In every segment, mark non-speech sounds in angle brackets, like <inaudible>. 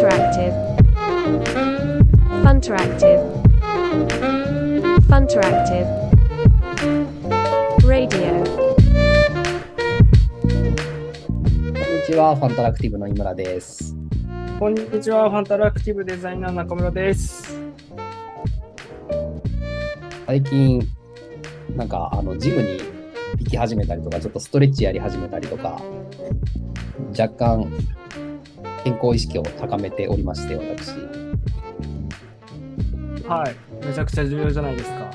Funteractive. Funteractive. Funteractive. Radio. こんにちは、ファンタラクティブの井村です。こんにちは、ファンタラクティブデザイナー中村です。最近、なんか、あの、ジムに行き始めたりとか、ちょっとストレッチやり始めたりとか、若干、健康意識を高めておりまして、私。はい、めちゃくちゃ重要じゃないですか。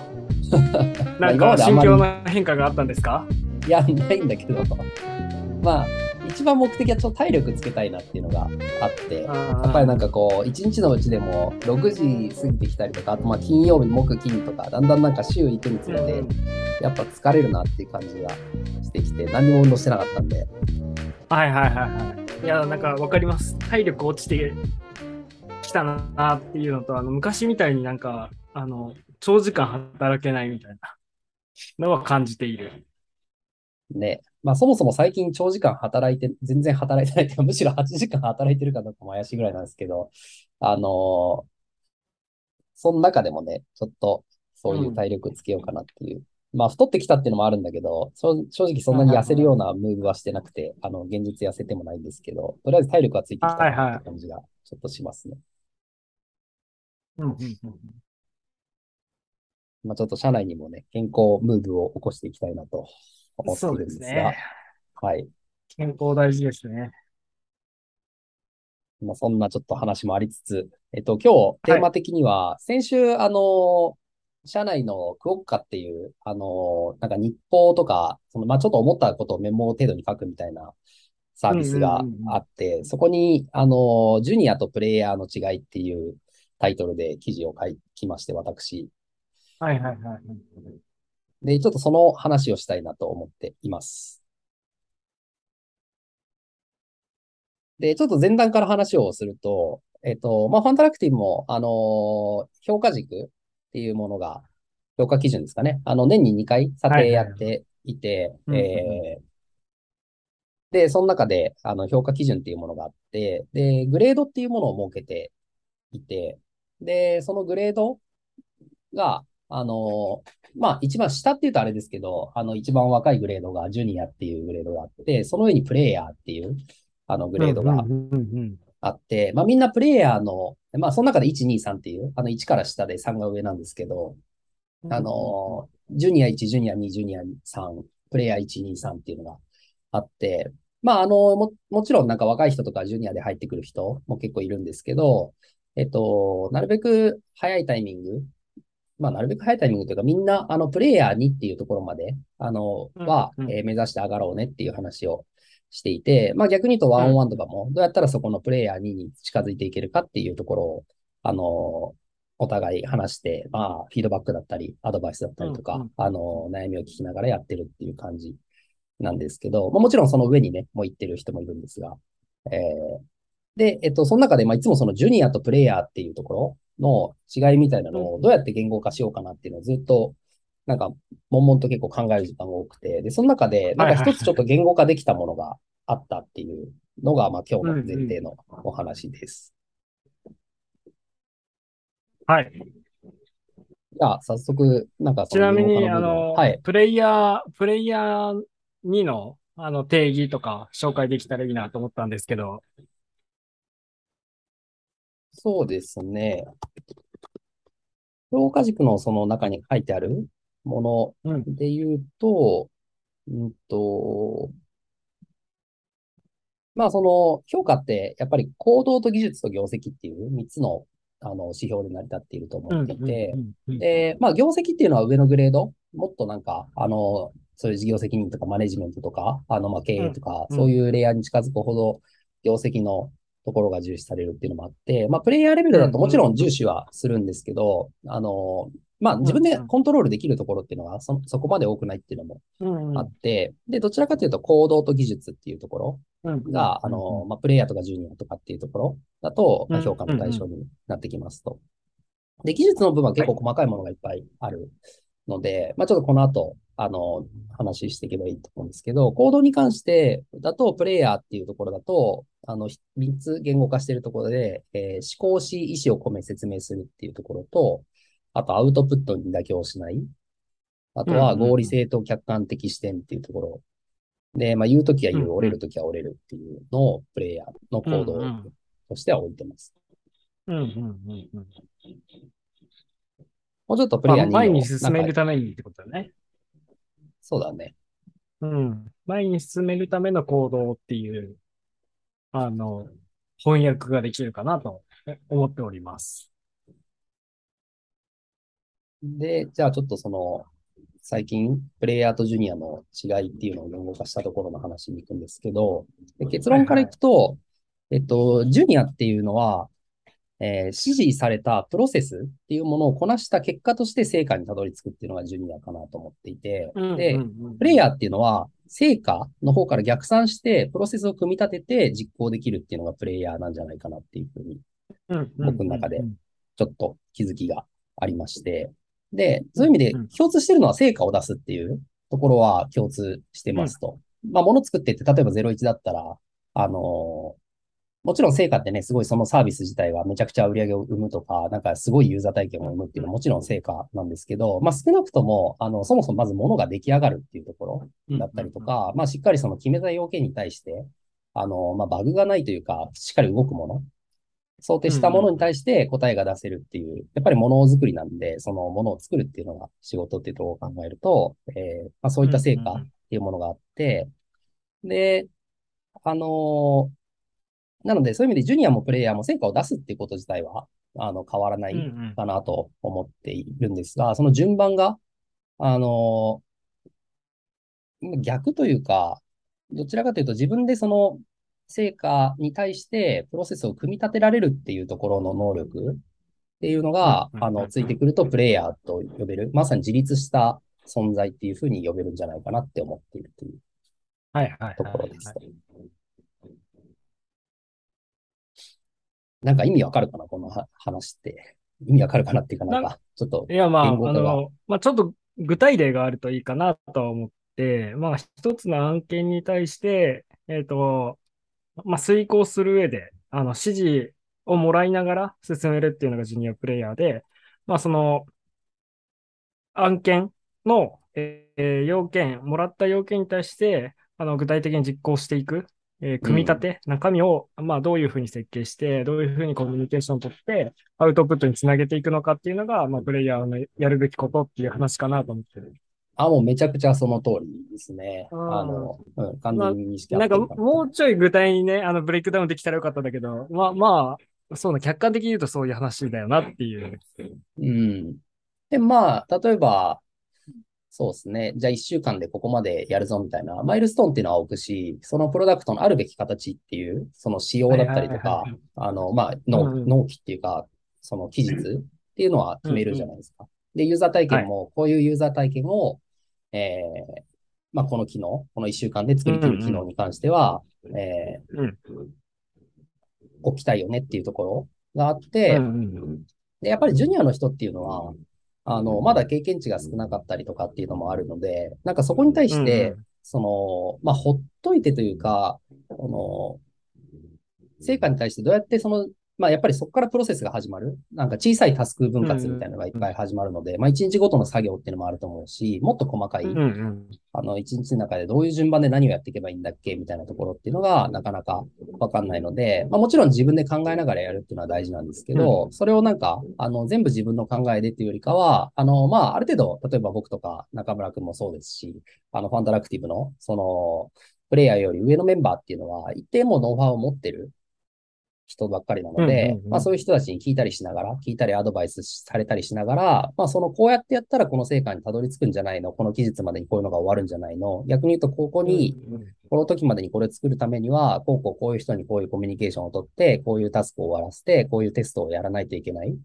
<laughs> まあなんか心境の変化があったんですか？いや、ないんだけど、まあ、一番目的はちょっと体力つけたいなっていうのがあって、やっぱりなんかこう、一日のうちでも6時過ぎてきたりとか、あとまあ金曜日、木、金とか、だんだんなんか週行くにつれて、やっぱ疲れるなっていう感じがしてきて、何にも運動してなかったんで、はいはいはいはい。いや、なんかわかります。体力落ちてきたなっていうのと、あの昔みたいになんか、あの、長時間働けないみたいなのは感じている。ね。まあそもそも最近長時間働いて、全然働いてないっていうか、むしろ8時間働いてるかどうかも怪しいぐらいなんですけど、あのーその中でもね、ちょっとそういう体力つけようかなっていう。まあ太ってきたっていうのもあるんだけど、そ正直そんなに痩せるようなムーブはしてなくて、あの、現実痩せてもないんですけど、とりあえず体力はついてきたって感じがちょっとしますね。うんうんまあちょっと社内にもね、健康ムーブを起こしていきたいなと思っているんですが、ですね。はい。健康大事ですね。まあ、そんなちょっと話もありつつ、えっと、今日、テーマ的には、先週、あの、社内のクオッカっていう、あの、なんか日報とか、その、まあ、ちょっと思ったことをメモ程度に書くみたいなサービスがあって、そこに、あの、ジュニアとプレイヤーの違いっていうタイトルで記事を書きまして、私。はいはいはい。で、ちょっとその話をしたいなと思っています。で、ちょっと前段から話をすると、えっと、まあ、ファンタラクティブも、あのー評価軸っていうものが、評価基準ですかね。あの、年に2回査定やっていて、で、その中で、あの、評価基準っていうものがあって、で、グレードっていうものを設けていて、で、そのグレードが、あのーまあ、一番下って言うとあれですけど、あの、一番若いグレードがジュニアっていうグレードがあって、その上にプレイヤーっていう、あの、グレードがあって、まあ、みんなプレイヤーの、まあ、その中で1、2、3っていう、あの、1から下で3が上なんですけど、あの、ジュニア1、ジュニア2、ジュニア3、プレイヤー1、2、3っていうのがあって、まあ、あの、も、もちろんなんか若い人とかジュニアで入ってくる人も結構いるんですけど、えっと、なるべく早いタイミング、まあ、なるべく早いタイミングというか、みんな、あの、プレイヤー2っていうところまで、あの、うん。は、うん。えー目指して上がろうねっていう話をしていて、まあ、逆に言うとワンオンワンとかも、どうやったらそこのプレイヤー2に近づいていけるかっていうところを、あの、お互い話して、まあ、フィードバックだったり、アドバイスだったりとか、うんうん。あの、悩みを聞きながらやってるっていう感じなんですけど、まあ、もちろんその上にね、もう行ってる人もいるんですが、えーで、えっと、その中で、まあ、いつもそのジュニアとプレイヤーっていうところの違いみたいなのをどうやって言語化しようかなっていうのをずっと、なんか、悶々と結構考える時間が多くて、で、その中で、なんか一つちょっと言語化できたものがあったっていうのが、まあ、今日の前提のお話です。はい。じゃあ、早速、なんかそちなみに、あの、はい。プレイヤー、プレイヤー2の、あの、定義とか紹介できたらいいなと思ったんですけど。そうですね。評価軸のその中に書いてあるもうん。ので言うと、うんと、まあその評価ってやっぱり行動と技術と業績っていう3つのあの指標で成り立っていると思っていて、うんで、まあ業績っていうのは上のグレード、もっとなんか、あの、そういう事業責任とかマネジメントとか、あの、まあ経営とか、うん。そういうレイヤーに近づくほど業績のところが重視されるっていうのもあって、まあプレイヤーレベルだともちろん重視はするんですけど、あの、まあ自分でコントロールできるところっていうのはそ、そこまで多くないっていうのもあって、で、どちらかというと行動と技術っていうところうんが、あの、まあ、プレイヤーとかジュニアとかっていうところだと、まあ、うん評価の対象になってきますと。で、技術の部分は結構細かいものがいっぱいあるので、まあ、ちょっとこの後、あの、話していけばいいと思うんですけど、コードに関してだと、プレイヤーっていうところだと、あの、3つ言語化しているところで、えー、思考し意思を込め説明するっていうところと、あとアウトプットに妥協しない。あとは合理性と客観的視点っていうところ。で、まあ言うときは言う、折れるときは折れるっていうのをプレイヤーの行動としては置いてます。うんうんうんうん。もうちょっとプレイヤーに、まあ、前に進めるためにってことだね。そうだね。うん。前に進めるための行動っていう、あの、翻訳ができるかなと思っております。で、じゃあちょっとその、最近、プレイヤーとジュニアの違いっていうのを言語化したところの話に行くんですけど、結論からいくと、はいはい、えっと、ジュニアっていうのは、えー、指示されたプロセスっていうものをこなした結果として成果にたどり着くっていうのがジュニアかなと思っていて、で、プレイヤーっていうのは成果の方から逆算してプロセスを組み立てて実行できるっていうのがプレイヤーなんじゃないかなっていうふうに、僕の中でちょっと気づきがありまして、で、そういう意味で共通してるのは成果を出すっていうところは共通してますと。まあ、もの作ってって、例えば01だったら、あのもちろん成果ってね、すごいそのサービス自体はめちゃくちゃ売り上げを生むとか、なんかすごいユーザー体験を生むっていうのはもちろん成果なんですけど、まあ少なくとも、あの、そもそもまず物が出来上がるっていうところだったりとか、まあしっかりその決めた要件に対して、あの、まあバグがないというか、しっかり動くもの、想定したものに対して答えが出せるっていう、やっぱり物づくりなんで、そのものを作るっていうのが仕事っていうところを考えると、えー、まあそういった成果っていうものがあって、で、あのなので、そういう意味でジュニアもプレイヤーも成果を出すっていうこと自体は、あの、変わらないかなと思っているんですが、その順番が、あの、逆というか、どちらかというと自分でその成果に対してプロセスを組み立てられるっていうところの能力っていうのが、あの、ついてくるとプレイヤーと呼べる、まさに自立した存在っていうふうに呼べるんじゃないかなって思っているというところです。なんか意味わかるかなこの話って。意味わかるかなっていうかなんか、ちょっと。いや、まあ、あの、まあ、ちょっと具体例があるといいかなと思って、まあ、一つの案件に対して、えっ、ー、と、まあ、遂行する上で、あの、指示をもらいながら進めるっていうのがジュニアプレイヤーで、まあ、その、案件の、えー、要件、もらった要件に対して、あの、具体的に実行していくえー、組み立て、うん、中身を、まあ、どういうふうに設計して、どういうふうにコミュニケーションをとって、アウトプットにつなげていくのかっていうのが、まあ、プレイヤーのやるべきことっていう話かなと思ってる。あ、もうめちゃくちゃその通りですね。あの、うん、完全に認識なんか、もうちょい具体にね、あの、ブレイクダウンできたらよかったんだけど、まあ、まあ、そうな、客観的に言うとそういう話だよなっていう。うん。で、まあ、例えば、そうですね。じゃあ一週間でここまでやるぞみたいな、マイルストーンっていうのは置くし、そのプロダクトのあるべき形っていう、その仕様だったりとか、あの、まあ、納期っていうか、その期日っていうのは決めるじゃないですか。で、ユーザー体験も、こういうユーザー体験を、えー、まあ、この機能、この一週間で作り切る機能に関しては、えー、置きたいよねっていうところがあって、で、やっぱりジュニアの人っていうのは、あの、まだ経験値が少なかったりとかっていうのもあるので、なんかそこに対して、うん、その、まあ、ほっといてというか、この、成果に対してどうやってそのまあやっぱりそこからプロセスが始まる。なんか小さいタスク分割みたいなのがいっぱい始まるので、うん、まあ一日ごとの作業っていうのもあると思うし、もっと細かい、うんうん、あの一日の中でどういう順番で何をやっていけばいいんだっけみたいなところっていうのがなかなかわかんないので、まあもちろん自分で考えながらやるっていうのは大事なんですけど、うん、それをなんか、あの全部自分の考えでっていうよりかは、あのまあある程度、例えば僕とか中村くんもそうですし、あのファンタラクティブの、その、プレイヤーより上のメンバーっていうのは、一定もノウハウを持ってる人ばっかりなので、まあそういう人たちに聞いたりしながら、聞いたりアドバイスされたりしながら、まあそのこうやってやったらこの成果にたどり着くんじゃないのこの期日までにこういうのが終わるんじゃないの逆に言うとここに、この時までにこれ作るためには、こうこうこういう人にこういうコミュニケーションをとって、こういうタスクを終わらせて、こういうテストをやらないといけない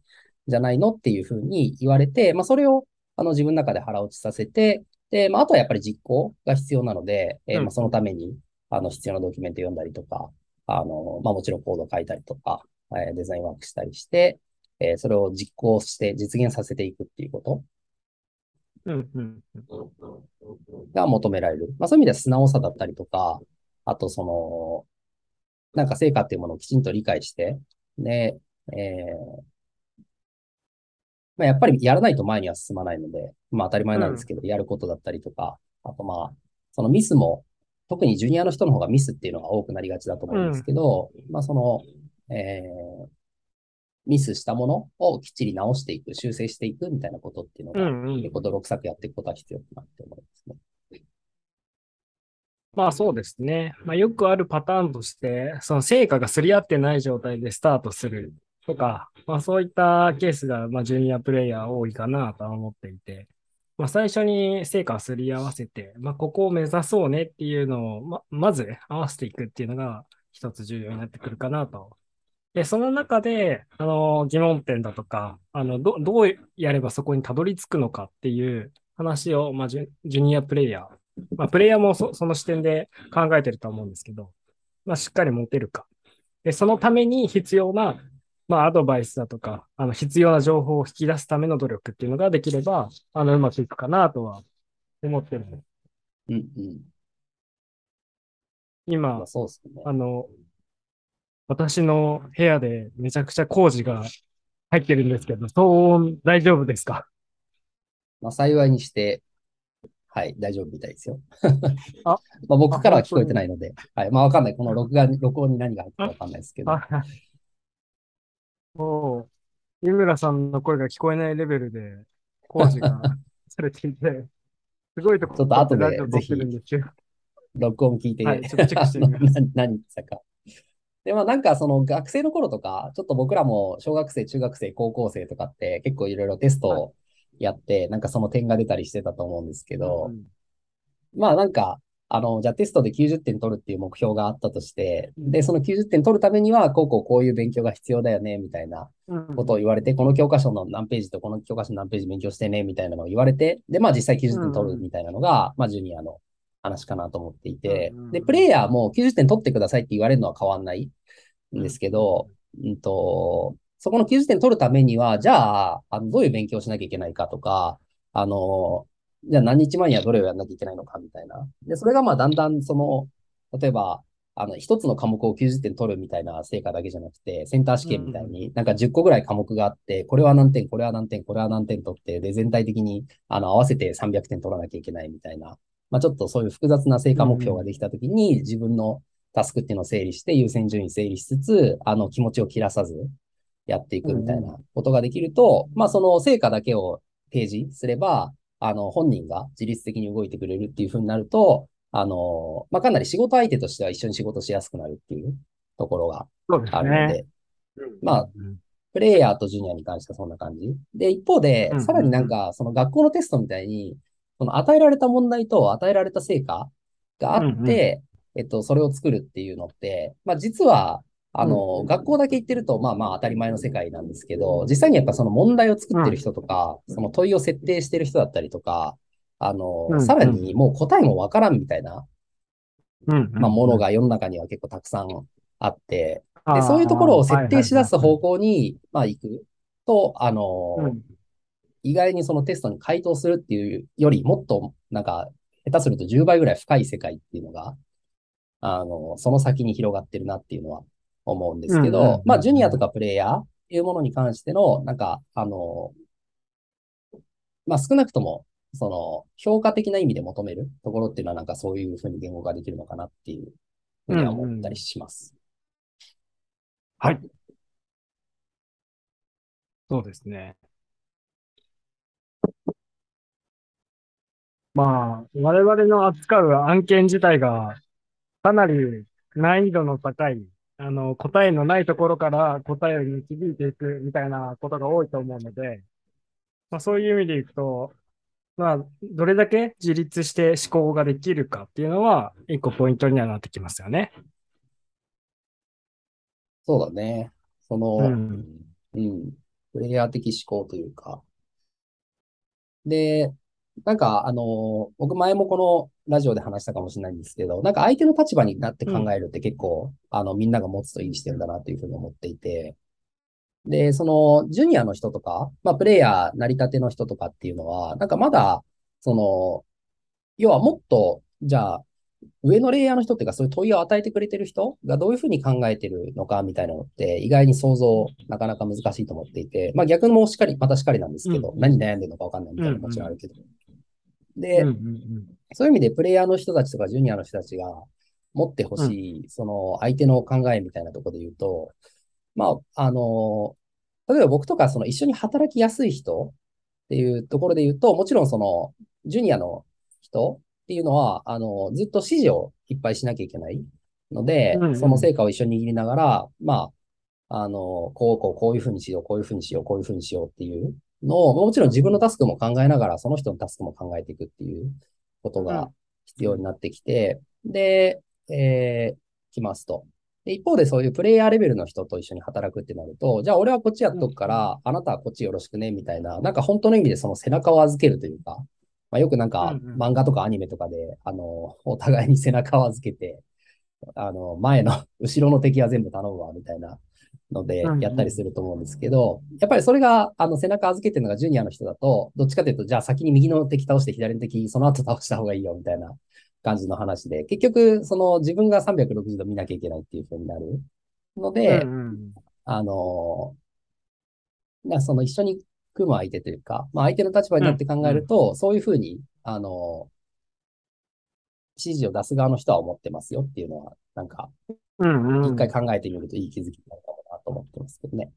じゃないのっていうふうに言われて、まあそれをあの自分の中で腹落ちさせて、で、まああとはやっぱり実行が必要なので、えー、まあそのためにあの必要なドキュメント読んだりとか、あの、まあもちろんコード書いたりとか、えデザインワークしたりして、えそれを実行して実現させていくっていうことうんうん。が求められる。まあそういう意味では素直さだったりとか、あとその、なんか成果っていうものをきちんと理解して、で、えーまあ、やっぱりやらないと前には進まないので、まあ当たり前なんですけど、やることだったりとか、あとまあ、そのミスも、特にジュニアの人の方がミスっていうのが多くなりがちだと思うんですけど、まあその、えーミスしたものをきっちり直していく、修正していくみたいなことっていうのが、うんうん結構泥臭くやっていくことは必要かなって思いますね。まあそうですね。まあよくあるパターンとして、その成果がすり合ってない状態でスタートするとか、まあそういったケースが、まあジュニアプレイヤー多いかなとは思っていて、まあ最初に成果をすり合わせて、まあここを目指そうねっていうのを、ま、まず合わせていくっていうのが一つ重要になってくるかなと。で、その中で、あの、疑問点だとか、あの、ど、どうやればそこにたどり着くのかっていう話を、まあジュ、ジュニアプレイヤー、まあ、プレイヤーもその視点で考えてると思うんですけど、まあ、しっかり持てるか。で、そのために必要な、まあ、アドバイスだとか、あの、必要な情報を引き出すための努力っていうのができれば、あの、うまくいくかなとは思ってる。うんうん。今まあ、そうですね。あの、私の部屋でめちゃくちゃ工事が入ってるんですけど、騒音大丈夫ですか？まあ、幸いにして、はい、大丈夫みたいですよ。<laughs> あ <laughs> まあ、僕からは聞こえてないので、はい。まあ、わかんない。この録画に、録音に何が入ってるかわかんないですけど。あ、もう、井村さんの声が聞こえないレベルで工事がされていて、<laughs> すごいとこちょっと後でラジオ撮ってるんですよ。録音聞いて、はいちょっとチェックしてみます <laughs> 何言ってたか。で、まあなんかその学生の頃とか、ちょっと僕らも小学生、中学生、高校生とかって結構いろいろテストをやって、なんかその点が出たりしてたと思うんですけど、まあなんか、あの、じゃあテストで90点取るっていう目標があったとして、で、その90点取るためには、こうこうこういう勉強が必要だよね、みたいなうんうん。ことを言われて、この教科書の何ページとこの教科書の何ページ勉強してね、みたいなのを言われて、で、まあ実際90点取るみたいなのが、まあジュニアの話かなと思っていてうんうん。うん、で、プレイヤーも90点取ってくださいって言われるのは変わんないんですけど、うん。と、そこの90点取るためには、じゃあ、あのどういう勉強をしなきゃいけないかとか、あの、じゃあ何日前にはどれをやんなきゃいけないのかみたいな。で、それがまあだんだんその、例えば、あの、一つの科目を90点取るみたいな成果だけじゃなくて、センター試験みたいに、なんか10個ぐらい科目があって、これは何点、これは何点、これは何点取って、で、全体的に、あの、合わせて300点取らなきゃいけないみたいな。まあちょっとそういう複雑な成果目標ができたときに、自分のタスクっていうのを整理して、優先順位整理しつつ、あの、気持ちを切らさずやっていくみたいなことができると、まあその成果だけを提示すれば、あの、本人が自律的に動いてくれるっていう風になると、あの、まあ、かなり仕事相手としては一緒に仕事しやすくなるっていうところがあるのね。で、まあうんプレイヤーとジュニアに関してはそんな感じ。で、一方でうんうんう、んさらになんか、その学校のテストみたいに、その与えられた問題と与えられた成果があうんうんって、えっと、それを作るっていうのって、まあ実は、あうん。の、学校だけ行ってると、まあまあ当たり前の世界なんですけど、実際にやっぱその問題を作ってる人とか、その問いを設定してる人だったりとか、あの、うん。さらにもう答えもわからんみたいな、うん。まあものが世の中には結構たくさんあって、で、そういうところを設定し出す方向に、まあ行くと、あの、うん。意外にそのテストに回答するっていうより、もっとなんか、下手すると10倍ぐらい深い世界っていうのが、あの、その先に広がってるなっていうのは思うんですけうんうんうんど、まあ、ジュニアとかプレイヤーっていうものに関しての、なんか、あの、まあ、少なくとも、その、評価的な意味で求めるところっていうのは、なんかそういうふうに言語化できるのかなっていうふうには思ったりします。はい。そうですね。まあ、我々の扱う案件自体がかなり難易度の高い、あの、答えのないところから答えを導いていくみたいなことが多いと思うので、まあそういう意味でいくと、まあ、どれだけ自立して思考ができるかっていうのは、一個ポイントにはなってきますよね。そうだね。その、うんうん。プレイヤー的思考というか。で、なんか、あの、僕前もこのラジオで話したかもしれないんですけど、なんか相手の立場になって考えるって結構、あの、みんなが持つといい視点だなというふうに思っていて、で、その、ジュニアの人とか、まあ、プレイヤーなりたての人とかっていうのは、なんかまだ、その、要はもっと、じゃあ、上のレイヤーの人っていうか、そういう問いを与えてくれてる人がどういうふうに考えてるのかみたいなのって、意外に想像なかなか難しいと思っていて、まあ逆もしっかり、またしっかりなんですけど、うん、何悩んでるのかわかんないみたいなのももちろんあるけど。で、そういう意味でプレイヤーの人たちとかジュニアの人たちが持ってほしい、その相手の考えみたいなところで言うと、まあ、あの、例えば僕とかその一緒に働きやすい人っていうところで言うと、もちろんその、ジュニアの人っていうのは、あの、ずっと指示をいっぱいしなきゃいけないので、うんうん、その成果を一緒に握りながら、まあ、あの、こう、こう、こういうふうにしよう、こういうふうにしよう、こういうふうにしようっていうのを、もちろん自分のタスクも考えながら、その人のタスクも考えていくっていうことが必要になってきて、うん、で、えー、来ますと。で、一方でそういうプレイヤーレベルの人と一緒に働くってなると、じゃあ俺はこっちやっとくから、うん、あなたはこっちよろしくね、みたいな、なんか本当の意味でその背中を預けるというか、まあ、よくなんか、漫画とかアニメとかで、あの、お互いに背中を預けて、あの、前の、後ろの敵は全部頼むわ、みたいなので、やったりすると思うんですけど、やっぱりそれが、あの、背中預けてるのがジュニアの人だと、どっちかというと、じゃあ先に右の敵倒して左の敵、その後倒した方がいいよ、みたいな感じの話で、結局、その自分が360度見なきゃいけないっていう風になるので、あの、その一緒に組む相手というか、まあ、相手の立場になって考えると、うん、そういうふうに、あの、指示を出す側の人は思ってますよっていうのは、なんか、一回考えてみるといい気づきになると思ってますけどね。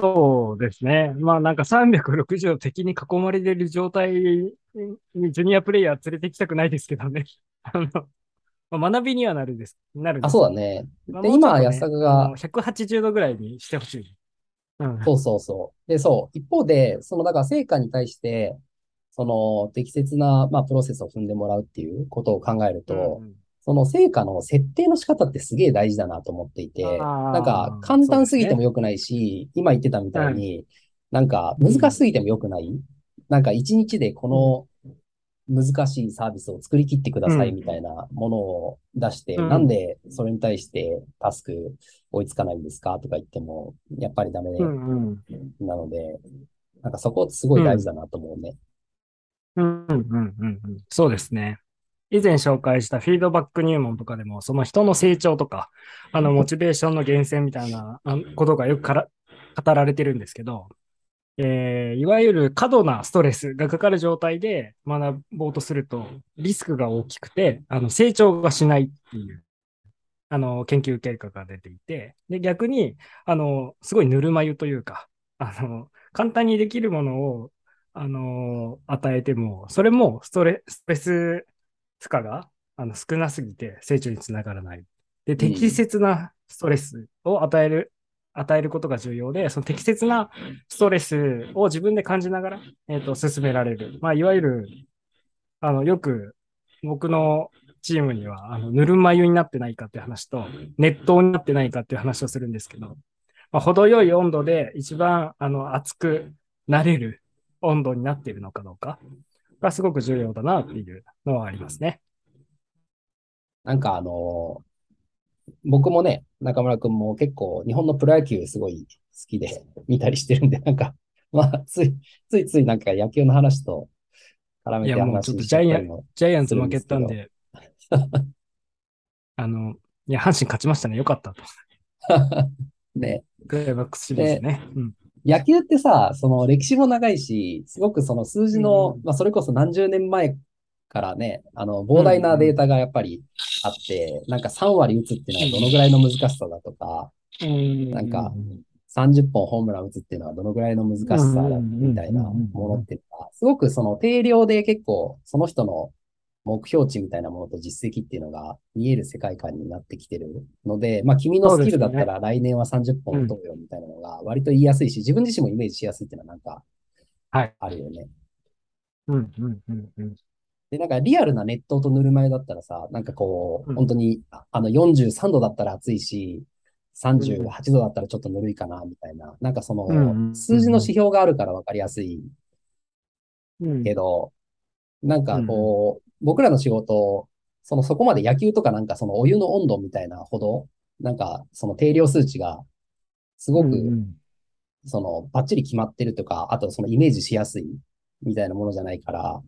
そうですね。まあなんか360度敵に囲まれてる状態にジュニアプレイヤー連れてきたくないですけどね。<laughs> あの、まあ、学びにはなるです。なるあ、そうだね。で、今、安坂が。180度ぐらいにしてほしい。そうそうそう。で、そう。一方で、その、だから成果に対して、その、適切な、まあ、プロセスを踏んでもらうっていうことを考えると、うんその成果の設定の仕方ってすげえ大事だなと思っていて、なんか簡単すぎても良くないし、ね、今言ってたみたいに、なんか難しすぎても良くない、うん、なんか一日でこの難しいサービスを作り切ってくださいみたいなものを出して、うん、なんでそれに対してタスク追いつかないんですかとか言っても、やっぱりダメなので、なんかそこすごい大事だなと思うね。うん、うん、うん、うん。そうですね。以前紹介したフィードバック入門とかでも、その人の成長とか、あの、モチベーションの源泉みたいなことがよくから語られてるんですけど、えー、いわゆる過度なストレスがかかる状態で学ぼうとすると、リスクが大きくて、あの成長がしないっていうあの研究結果が出ていて、で逆にあのすごいぬるま湯というか、あの簡単にできるものをあの与えても、それもストレス負荷があの少なすぎて成長につながらない。で、適切なストレスを与える与えることが重要で、その適切なストレスを自分で感じながら、えっ、ー、と、進められる。まあ、いわゆる、あの、よく僕のチームには、あの、ぬるま湯になってないかって話と、熱湯になってないかっていう話をするんですけど、まあ、程よい温度で一番、あの、熱くなれる温度になっているのかどうかがすごく重要だなっていうのはありますね。なんかあの、僕もね、中村くんも結構日本のプロ野球すごい好きで見たりしてるんで、<laughs> なんか、まあ、つい、ついついなんか野球の話と絡めて話しちゃったりもジャイアンツ負けたんで、<laughs> あの、いや、阪神勝ちましたね。よかったと。<laughs> ね。クライマックスシリーズね。うん、野球ってさ、その歴史も長いし、すごくその数字の、うん、まあそれこそ何十年前からね、あの、膨大なデータがやっぱりあって、うん、なんか3割打つっていうのはどのぐらいの難しさだとか、うん、なんか30本ホームラン打つっていうのはどのぐらいの難しさだみたいなものっていうのは、すごくその定量で結構その人の目標値みたいなものと実績っていうのが見える世界観になってきてるので、まあ君のスキルだったら来年は30本打とうよみたいなのが割と言いやすいし、自分自身もイメージしやすいっていうのはなんか、あるよね。はい、うん、うん、うん、うん。で、なんかリアルな熱湯とぬるま湯だったらさ、なんかこう、本当に、あの43度だったら暑いし、38度だったらちょっとぬるいかな、みたいな。なんかその、数字の指標があるから分かりやすいけど、なんかこう、僕らの仕事、そのそこまで野球とかなんかそのお湯の温度みたいなほど、なんかその定量数値がすごく、そのバッチリ決まってるとか、あとそのイメージしやすいみたいなものじゃないから、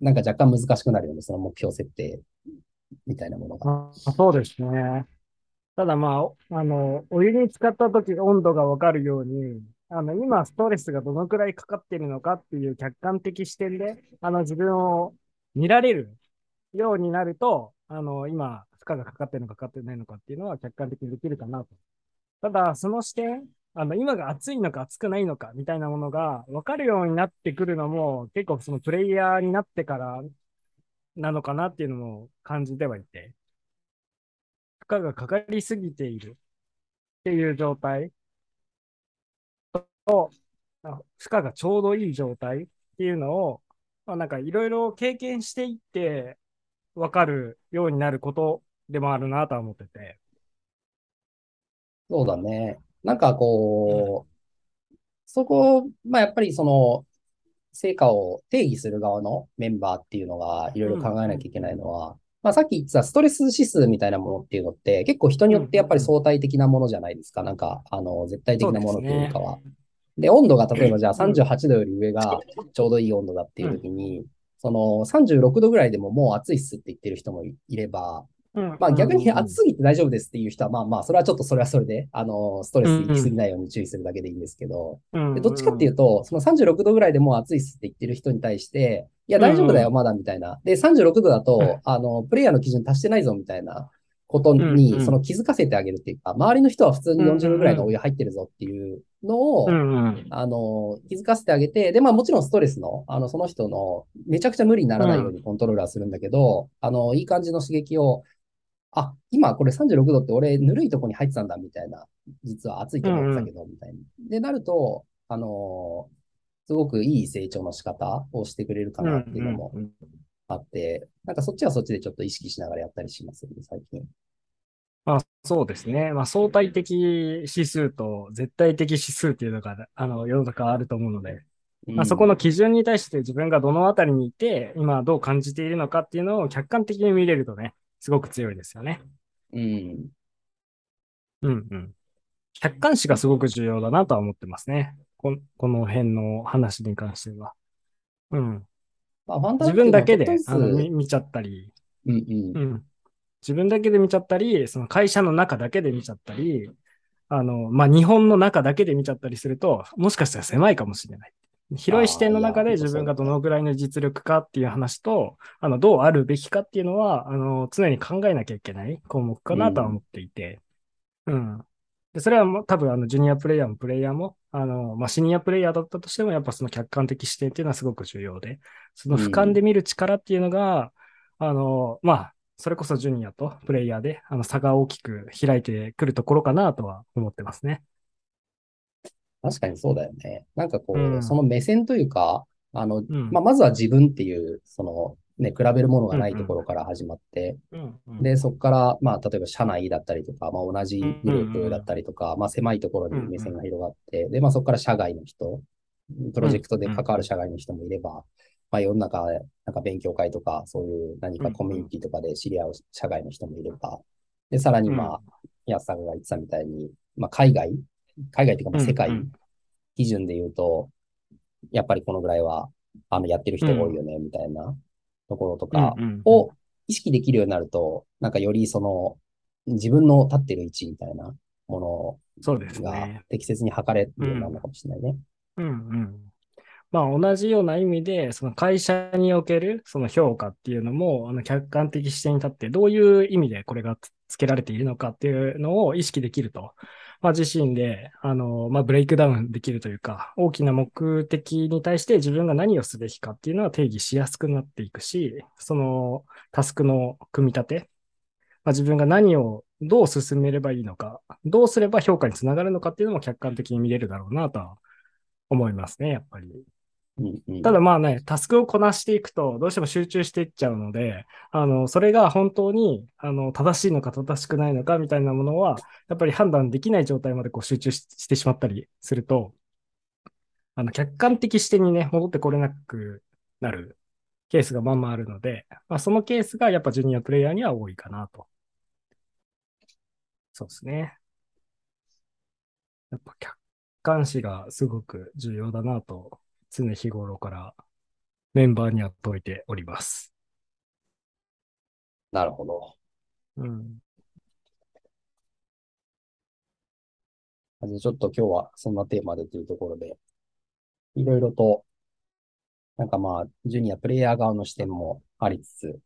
なんか若干難しくなるよね、その目標設定みたいなものが。あそうですね。ただまあ、あの、お湯に使った時温度がわかるように、あの、今ストレスがどのくらいかかっているのかっていう客観的視点で、あの、自分を見られるようになると、あの、今、負荷がかかってるのかかかってないのかっていうのは客観的にできるかなと。ただ、その視点、あの、今が暑いのか暑くないのかみたいなものが分かるようになってくるのも、結構そのプレイヤーになってからなのかなっていうのも感じてはいて、負荷がかかりすぎているっていう状態と、あ負荷がちょうどいい状態っていうのを、まあ、なんかいろいろ経験していって分かるようになることでもあるなとは思ってて。そうだね。なんかこう、そこ、まあやっぱりその、成果を定義する側のメンバーっていうのがいろいろ考えなきゃいけないのは、まあさっき言ってたストレス指数みたいなものっていうのって結構人によってやっぱり相対的なものじゃないですか。なんか、あの、絶対的なものというかは。で、温度が例えばじゃあ38度より上がちょうどいい温度だっていう時に、その36度ぐらいでももう暑いっすって言ってる人もいれば、まあ逆に暑すぎて大丈夫ですっていう人は、まあまあ、それはちょっとそれはそれで、あの、ストレス行き過ぎないように注意するだけでいいんですけど、でどっちかっていうと、その36度ぐらいでもう暑いっすって言ってる人に対して、いや大丈夫だよ、まだみたいな。で、36度だと、あの、プレイヤーの基準達してないぞみたいなことに、その気づかせてあげるっていうか、周りの人は普通に40度ぐらいのお湯入ってるぞっていうのを、あの、気づかせてあげて、で、まあもちろんストレスの、あの、その人のめちゃくちゃ無理にならないようにコントロールはするんだけど、あの、いい感じの刺激を、あ、今これ36度って俺ぬるいとこに入ってたんだみたいな、実は暑いと思ってたけど、みたいな。で、なると、あのすごくいい成長の仕方をしてくれるかなっていうのもあって、なんかそっちはそっちでちょっと意識しながらやったりしますよね、最近。まあ、そうですね。まあ、相対的指数と絶対的指数っていうのが、あの、世の中あると思うので、まあ、そこの基準に対して自分がどのあたりにいて、今どう感じているのかっていうのを客観的に見れるとね、すごく強いですよね。うん。うんうん。客観視がすごく重要だなとは思ってますね。ここの辺の話に関しては。うん。まあ、自分だけであの見見ちゃったり、うんうん、うん。自分だけで見ちゃったり、その会社の中だけで見ちゃったり、あの、まあ、日本の中だけで見ちゃったりすると、もしかしたら狭いかもしれない。広い視点の中で自分がどのぐらいの実力かっていう話と、あの、どうあるべきかっていうのは、あの、常に考えなきゃいけない項目かなとは思っていて、うん。うん、でそれはも多分、あの、ジュニアプレイヤーもプレイヤーも、あの、まあ、シニアプレイヤーだったとしても、やっぱその客観的視点っていうのはすごく重要で、その俯瞰で見る力っていうのが、うん、あの、まあ、それこそジュニアとプレイヤーで、あの、差が大きく開いてくるところかなとは思ってますね。確かにそうだよね。なんかこう、うん、その目線というか、あの、うん、まあ、まずは自分っていう、その、ね、比べるものがないところから始まって、うんうん、で、そこから、まあ、例えば社内だったりとか、まあ、同じグループだったりとか、まあ、狭いところに目線が広がって、で、まあ、そこから社外の人、プロジェクトで関わる社外の人もいれば、まあ、世の中、なんか勉強会とか、そういう何かコミュニティとかで知り合う社外の人もいれば、で、さらに、まあ、安さんが言ってたみたいに、まあ、海外海外っていうか、世界基準で言うと、やっぱりこのぐらいは、あの、やってる人多いよね、みたいなところとかを意識できるようになると、なんかよりその、自分の立ってる位置みたいなものが適切に測れるようになるのかもしれないね。うんうん。まあ同じような意味で、その会社におけるその評価っていうのも、あの客観的視点に立ってどういう意味でこれがつけられているのかっていうのを意識できると。まあ、自身で、あの、まあ、ブレイクダウンできるというか、大きな目的に対して自分が何をすべきかっていうのは定義しやすくなっていくし、そのタスクの組み立て、まあ、自分が何をどう進めればいいのか、どうすれば評価につながるのかっていうのも客観的に見れるだろうなとは思いますね、やっぱり。ただまあね、タスクをこなしていくと、どうしても集中していっちゃうので、あの、それが本当に、あの、正しいのか正しくないのかみたいなものは、やっぱり判断できない状態までこう集中してしまったりすると、あの、客観的視点にね、戻ってこれなくなるケースがまんまあるので、まあ、そのケースがやっぱジュニアプレイヤーには多いかなと。そうですね。やっぱ客観視がすごく重要だなと常日頃からメンバーには解いております。なるほど。うん。じゃあちょっと今日はそんなテーマでというところで、いろいろと、なんかまあ、ジュニアプレイヤー側の視点もありつつ、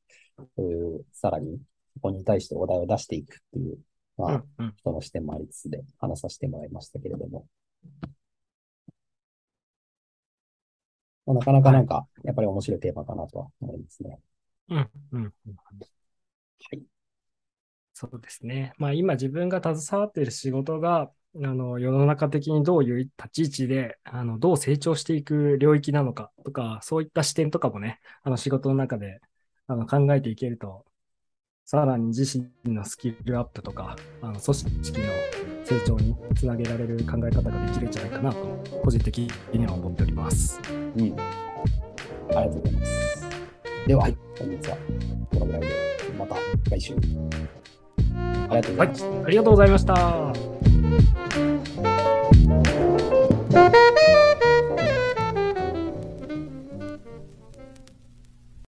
さらに、そこに対してお題を出していくっていう、まあ、人の視点もありつつで話させてもらいましたけれども。まあなかなかなんか、やっぱり面白いテーマかなとは思いますね。うんうんうんそうですね。まあ今自分が携わっている仕事が、あの世の中的にどういう立ち位置であのどう成長していく領域なのかとか、そういった視点とかもね、あの仕事の中であの考えていけると、さらに自身のスキルアップとか、あの組織の成長につなげられる考え方ができるんじゃないかなと個人的には思っております。うん、ありがとうございます。では、はい、本日はこのぐらいでまた来週。ありがとうございました。はい、ありがとうございました。